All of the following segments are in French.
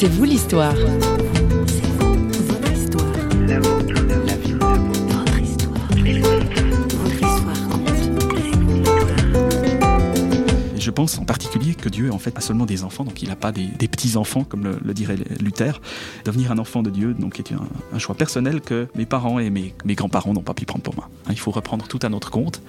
C'est vous l'histoire. Je pense en particulier que Dieu en fait pas seulement des enfants, donc il n'a pas des, petits enfants comme le, dirait Luther. Devenir un enfant de Dieu, donc est un, choix personnel que mes parents et mes, grands-parents n'ont pas pu prendre pour moi. Hein, il faut reprendre tout à notre compte.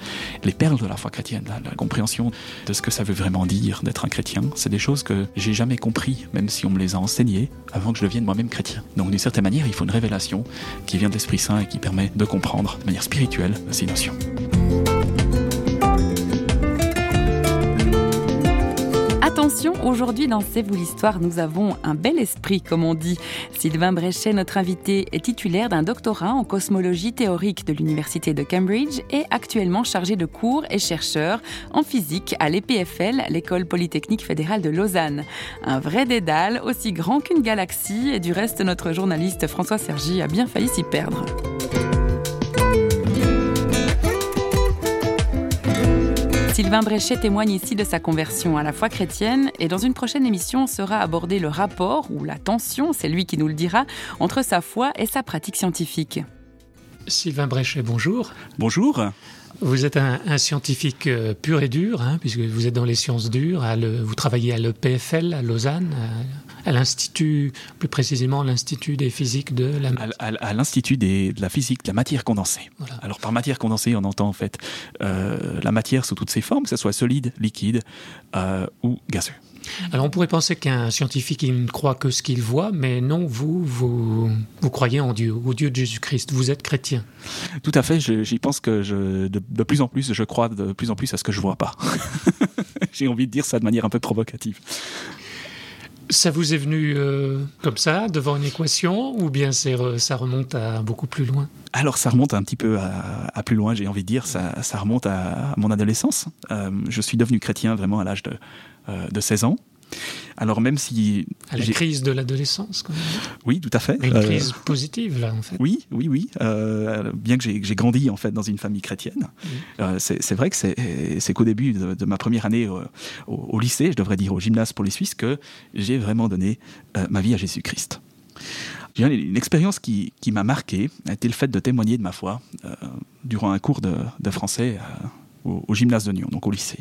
Les perles de la foi chrétienne, la, compréhension de ce que ça veut vraiment dire d'être un chrétien, c'est des choses que j'ai jamais compris, même si on me les a enseignées avant que je devienne moi-même chrétien. Donc d'une certaine manière, il faut une révélation qui vient de l'Esprit Saint et qui permet de comprendre de manière spirituelle ces notions. Aujourd'hui dans C'est vous l'histoire, nous avons un bel esprit, comme on dit. Sylvain Bréchet, notre invité, est titulaire d'un doctorat en cosmologie théorique de l'Université de Cambridge et actuellement chargé de cours et chercheur en physique à l'EPFL, l'École Polytechnique Fédérale de Lausanne. Un vrai dédale, aussi grand qu'une galaxie, et du reste, notre journaliste François Sergi a bien failli s'y perdre. Sylvain Bréchet témoigne ici de sa conversion à la foi chrétienne et dans une prochaine émission sera abordé le rapport ou la tension, c'est lui qui nous le dira, entre sa foi et sa pratique scientifique. Sylvain Bréchet, bonjour. Bonjour. Vous êtes un, scientifique euh, pur et dur, hein, puisque vous êtes dans les sciences dures. vous travaillez à l'EPFL à Lausanne, à, l'Institut, plus précisément l'Institut des physiques de la... À, l'Institut de la physique de la matière condensée. Alors par matière condensée, on entend en fait euh, la matière sous toutes ses formes, que ce soit solide, liquide euh, ou gazeux. Alors on pourrait penser qu'un scientifique il ne croit que ce qu'il voit, mais non, vous, vous, vous croyez en Dieu, au Dieu de Jésus-Christ. Vous êtes chrétien. Tout à fait. J'y pense que je, de, plus en plus, je crois de plus en plus à ce que je vois pas. J'ai envie de dire ça de manière un peu provocative. Ça vous est venu euh, comme ça, devant une équation, ou bien ça remonte à beaucoup plus loin? Alors ça remonte un petit peu à, plus loin, j'ai envie de dire, ça, remonte à, mon adolescence. Euh, je suis devenu chrétien vraiment à l'âge de euh, de 16 ans. Alors même si... À la crise de l'adolescence, Oui, tout à fait. Une euh, crise positive, là, en fait. Oui, oui, oui. Euh, bien que j'ai grandi, en fait, dans une famille chrétienne, c'est vrai que c'est qu'au début de, ma première année au, lycée, je devrais dire au gymnase pour les Suisses, que j'ai vraiment donné ma vie à Jésus-Christ. Une expérience qui, m'a marqué a été le fait de témoigner de ma foi durant un cours de, français au, au, gymnase de Nyon, donc au lycée.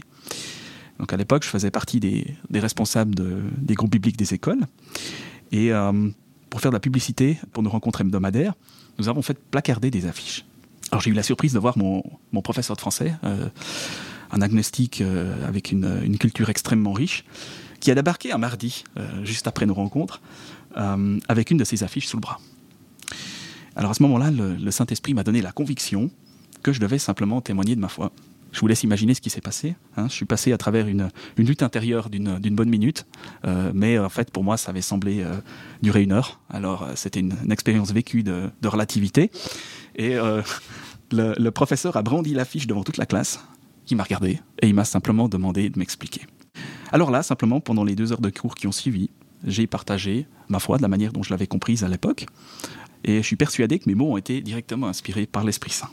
Donc à l'époque, je faisais partie des, responsables des groupes bibliques des écoles. Et euh, pour faire de la publicité pour nos rencontres hebdomadaires, nous avons fait placarder des affiches. Alors j'ai eu la surprise de voir mon, professeur de français, euh, un agnostique euh, avec une, culture extrêmement riche, qui a débarqué un mardi, juste après nos rencontres, avec une de ces affiches sous le bras. Alors à ce moment-là, le Saint-Esprit m'a donné la conviction que je devais simplement témoigner de ma foi je vous laisse imaginer ce qui s'est passé. Hein. Je suis passé à travers une, lutte intérieure d'une bonne minute, euh, mais en fait pour moi ça avait semblé euh, durer une heure. Alors euh, c'était une, expérience vécue de, relativité. Et le, professeur a brandi l'affiche devant toute la classe, qui m'a regardé, et il m'a simplement demandé de m'expliquer. Alors là, simplement, pendant les deux heures de cours qui ont suivi, j'ai partagé ma foi de la manière dont je l'avais comprise à l'époque, et je suis persuadé que mes mots ont été directement inspirés par l'Esprit Saint.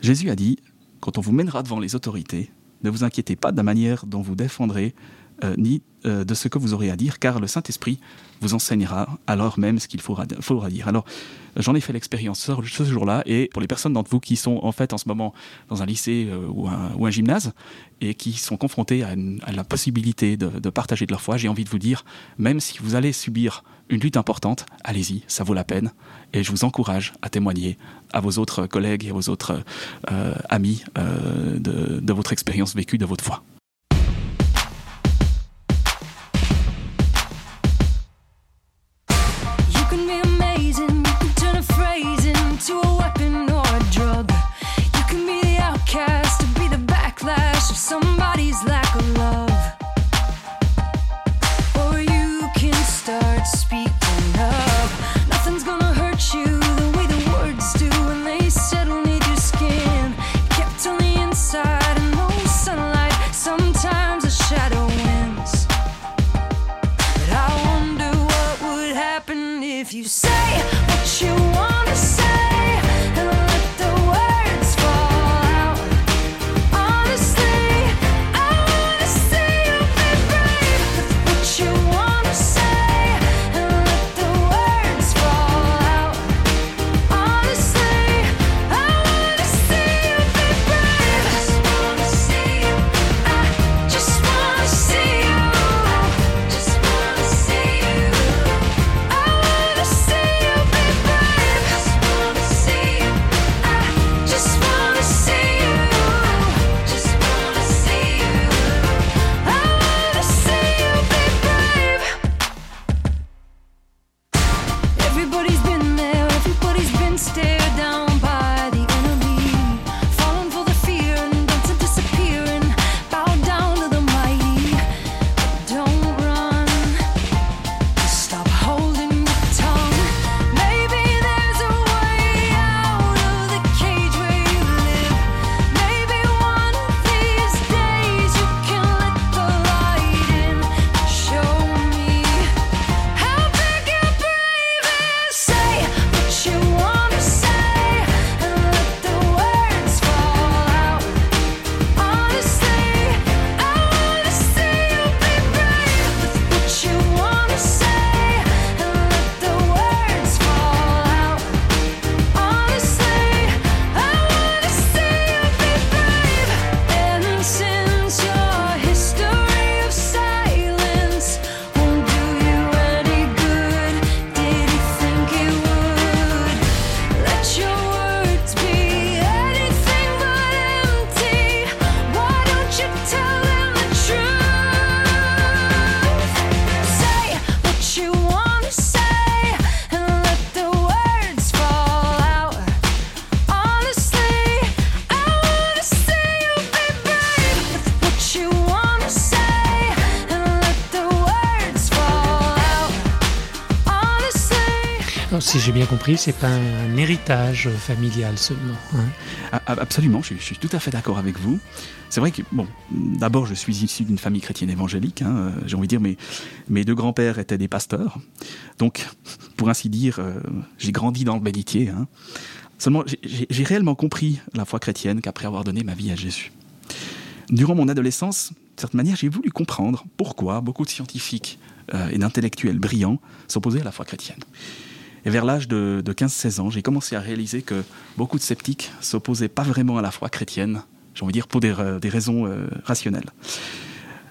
Jésus a dit quand on vous mènera devant les autorités, ne vous inquiétez pas de la manière dont vous défendrez, euh, ni euh, de ce que vous aurez à dire, car le Saint-Esprit vous enseignera alors même ce qu'il faudra, dire. Alors, j'en ai fait l'expérience ce, jour-là, et pour les personnes d'entre vous qui sont en fait en ce moment dans un lycée euh, ou, un, gymnase, et qui sont confrontés à, la possibilité de, partager de leur foi, j'ai envie de vous dire, même si vous allez subir une lutte importante, allez-y, ça vaut la peine, et je vous encourage à témoigner à vos autres collègues et à vos autres euh, amis de, de votre expérience vécue, de votre foi. Si j'ai bien compris, c'est pas un, héritage familial seulement. Hein. Absolument, je, suis tout à fait d'accord avec vous. C'est vrai que, bon, d'abord, je suis issu d'une famille chrétienne évangélique. Hein, j'ai envie de dire, mes, mes deux grands-pères étaient des pasteurs. Donc, pour ainsi dire, euh, j'ai grandi dans le bénitier. Hein. Seulement, j'ai réellement compris la foi chrétienne qu'après avoir donné ma vie à Jésus. Durant mon adolescence, de certaine manière, j'ai voulu comprendre pourquoi beaucoup de scientifiques euh, et d'intellectuels brillants s'opposaient à la foi chrétienne. Et vers l'âge de, 15-16 ans, j'ai commencé à réaliser que beaucoup de sceptiques s'opposaient pas vraiment à la foi chrétienne, j'ai envie de dire pour des, euh, raisons euh, rationnelles.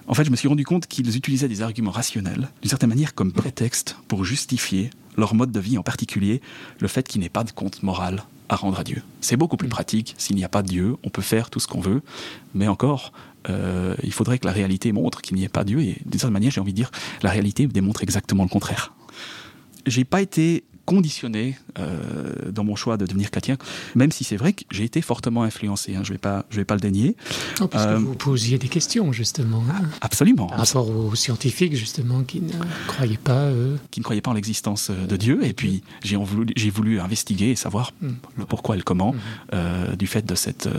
En fait, je me suis rendu compte qu'ils utilisaient des arguments rationnels, d'une certaine manière comme prétexte pour justifier leur mode de vie, en particulier le fait qu'il n'y ait pas de compte moral à rendre à Dieu. C'est beaucoup plus pratique, s'il n'y a pas de Dieu, on peut faire tout ce qu'on veut, mais encore, euh, il faudrait que la réalité montre qu'il n'y ait pas Dieu, et d'une certaine manière, j'ai envie de dire, la réalité démontre exactement le contraire. J'ai pas été conditionné euh, dans mon choix de devenir chrétien, même si c'est vrai que j'ai été fortement influencé, hein, je ne vais, pas, je vais pas le dénier. Oh, parce que euh, vous posiez des questions, justement. Hein. absolument. Par rapport aux scientifiques, justement, qui ne croyaient pas... Qui ne croyaient pas en l'existence euh, de Dieu, et puis j'ai voulu, voulu investiguer et savoir hmm. le pourquoi et le comment hmm. du fait de, cette,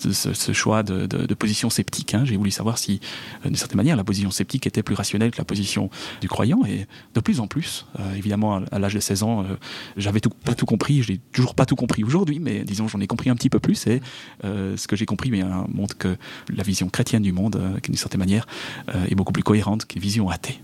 ce, choix de, position sceptique. Hein. J'ai voulu savoir si, d'une certaine manière, la position sceptique était plus rationnelle que la position du croyant, et de plus en plus, évidemment, à l'âge de 16 ans, euh, j'avais pas tout compris, j'ai toujours pas tout compris aujourd'hui, mais disons j'en ai compris un petit peu plus et euh, ce que j'ai compris mais, montre que la vision chrétienne du monde, euh, d'une certaine manière, est beaucoup plus cohérente qu'une vision athée.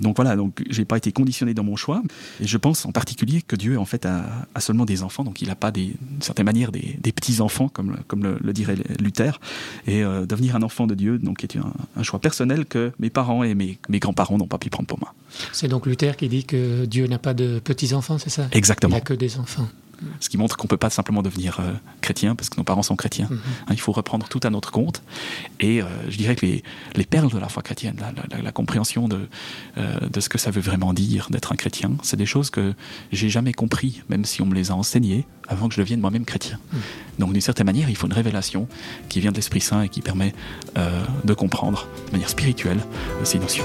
Donc voilà, donc j'ai pas été conditionné dans mon choix. Et je pense en particulier que Dieu en fait a, seulement des enfants, donc il n'a pas d'une certaine manière des, petits enfants comme, comme le, dirait Luther. Et devenir un enfant de Dieu, donc est un, choix personnel que mes parents et mes, mes grands-parents n'ont pas pu prendre pour moi. C'est donc Luther qui dit que Dieu n'a pas de petits enfants, c'est ça? Exactement. Il n'y a que des enfants. Ce qui montre qu'on ne peut pas simplement devenir euh, chrétien parce que nos parents sont chrétiens. Mhm. Hein, il faut reprendre tout à notre compte. Et euh, je dirais que les, les, perles de la foi chrétienne, la, compréhension de, euh, de ce que ça veut vraiment dire d'être un chrétien, c'est des choses que j'ai jamais compris, même si on me les a enseignées avant que je devienne moi-même chrétien. Mhm. Donc d'une certaine manière, il faut une révélation qui vient de l'Esprit Saint et qui permet de comprendre de manière spirituelle ces notions.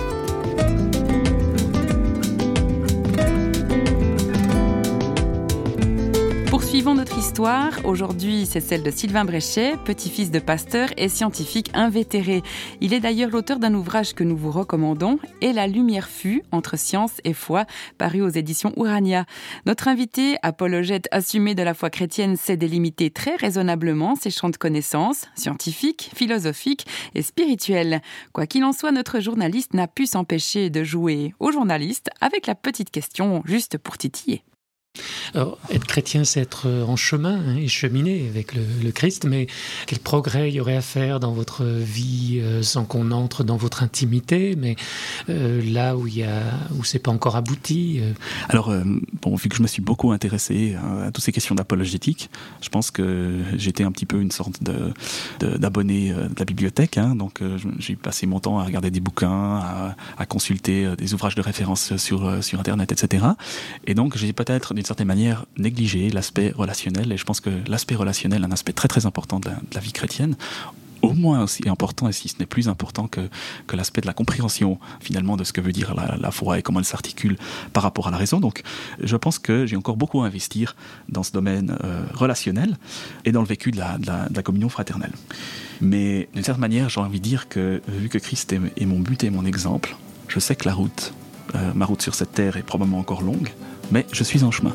Suivons notre histoire. Aujourd'hui, c'est celle de Sylvain Bréchet, petit-fils de pasteur et scientifique invétéré. Il est d'ailleurs l'auteur d'un ouvrage que nous vous recommandons, Et la lumière fut entre science et foi, paru aux éditions Urania. Notre invité, apologète assumé de la foi chrétienne, sait délimiter très raisonnablement ses champs de connaissances, scientifiques, philosophiques et spirituels. Quoi qu'il en soit, notre journaliste n'a pu s'empêcher de jouer au journaliste avec la petite question juste pour titiller. Alors, être chrétien, c'est être euh, en chemin hein, et cheminer avec le, Christ, mais quel progrès il y aurait à faire dans votre vie euh, sans qu'on entre dans votre intimité, mais euh, là où il où c'est pas encore abouti. Alors, bon, vu que je me suis beaucoup intéressé à, toutes ces questions d'apologétique, je pense que j'étais un petit peu une sorte de, d'abonné de, la bibliothèque, hein, donc j'ai passé mon temps à regarder des bouquins, à, à consulter des ouvrages de référence sur sur internet, etc. Et donc j'ai peut-être d'une certaine manière négliger l'aspect relationnel. Et je pense que l'aspect relationnel est un aspect très très important de la, vie chrétienne au moins aussi important, et si ce n'est plus important que, que l'aspect de la compréhension finalement de ce que veut dire la, foi et comment elle s'articule par rapport à la raison. Donc je pense que j'ai encore beaucoup à investir dans ce domaine euh, relationnel et dans le vécu de la, communion fraternelle. Mais d'une certaine manière, j'ai envie de dire que vu que Christ est, mon but et mon exemple, je sais que la route, euh, ma route sur cette terre est probablement encore longue, mais je suis en chemin.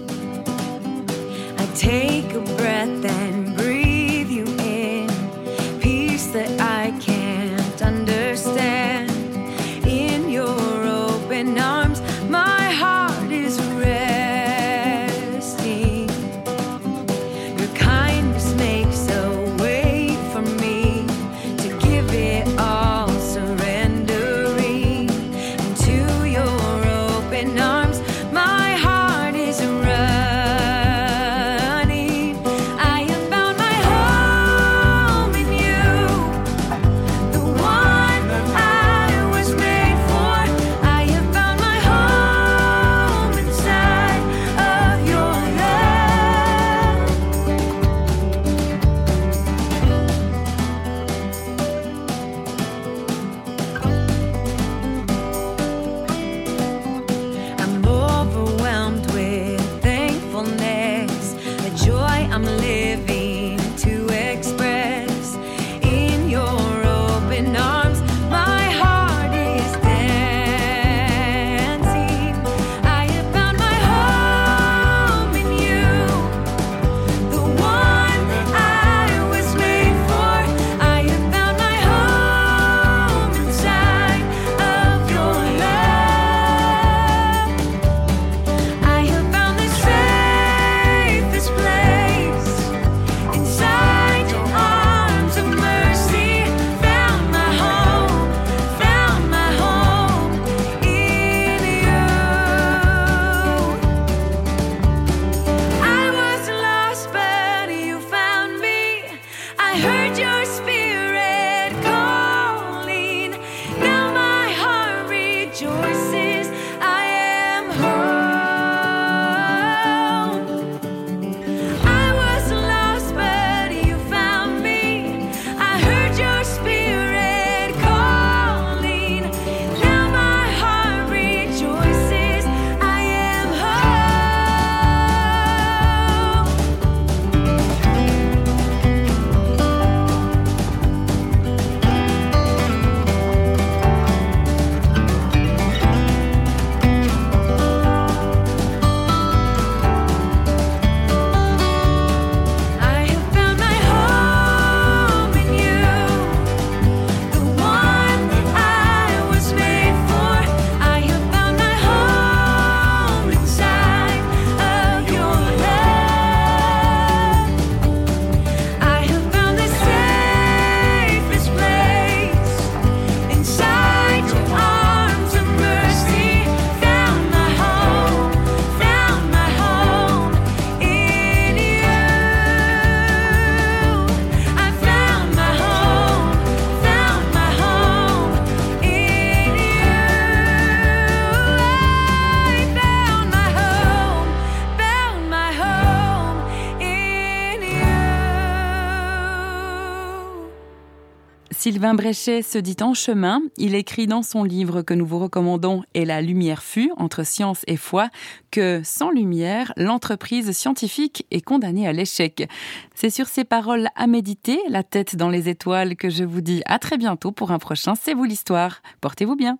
Sylvain Bréchet se dit en chemin. Il écrit dans son livre que nous vous recommandons Et la lumière fut, entre science et foi, que sans lumière, l'entreprise scientifique est condamnée à l'échec. C'est sur ces paroles à méditer, la tête dans les étoiles, que je vous dis à très bientôt pour un prochain C'est vous l'histoire. Portez-vous bien.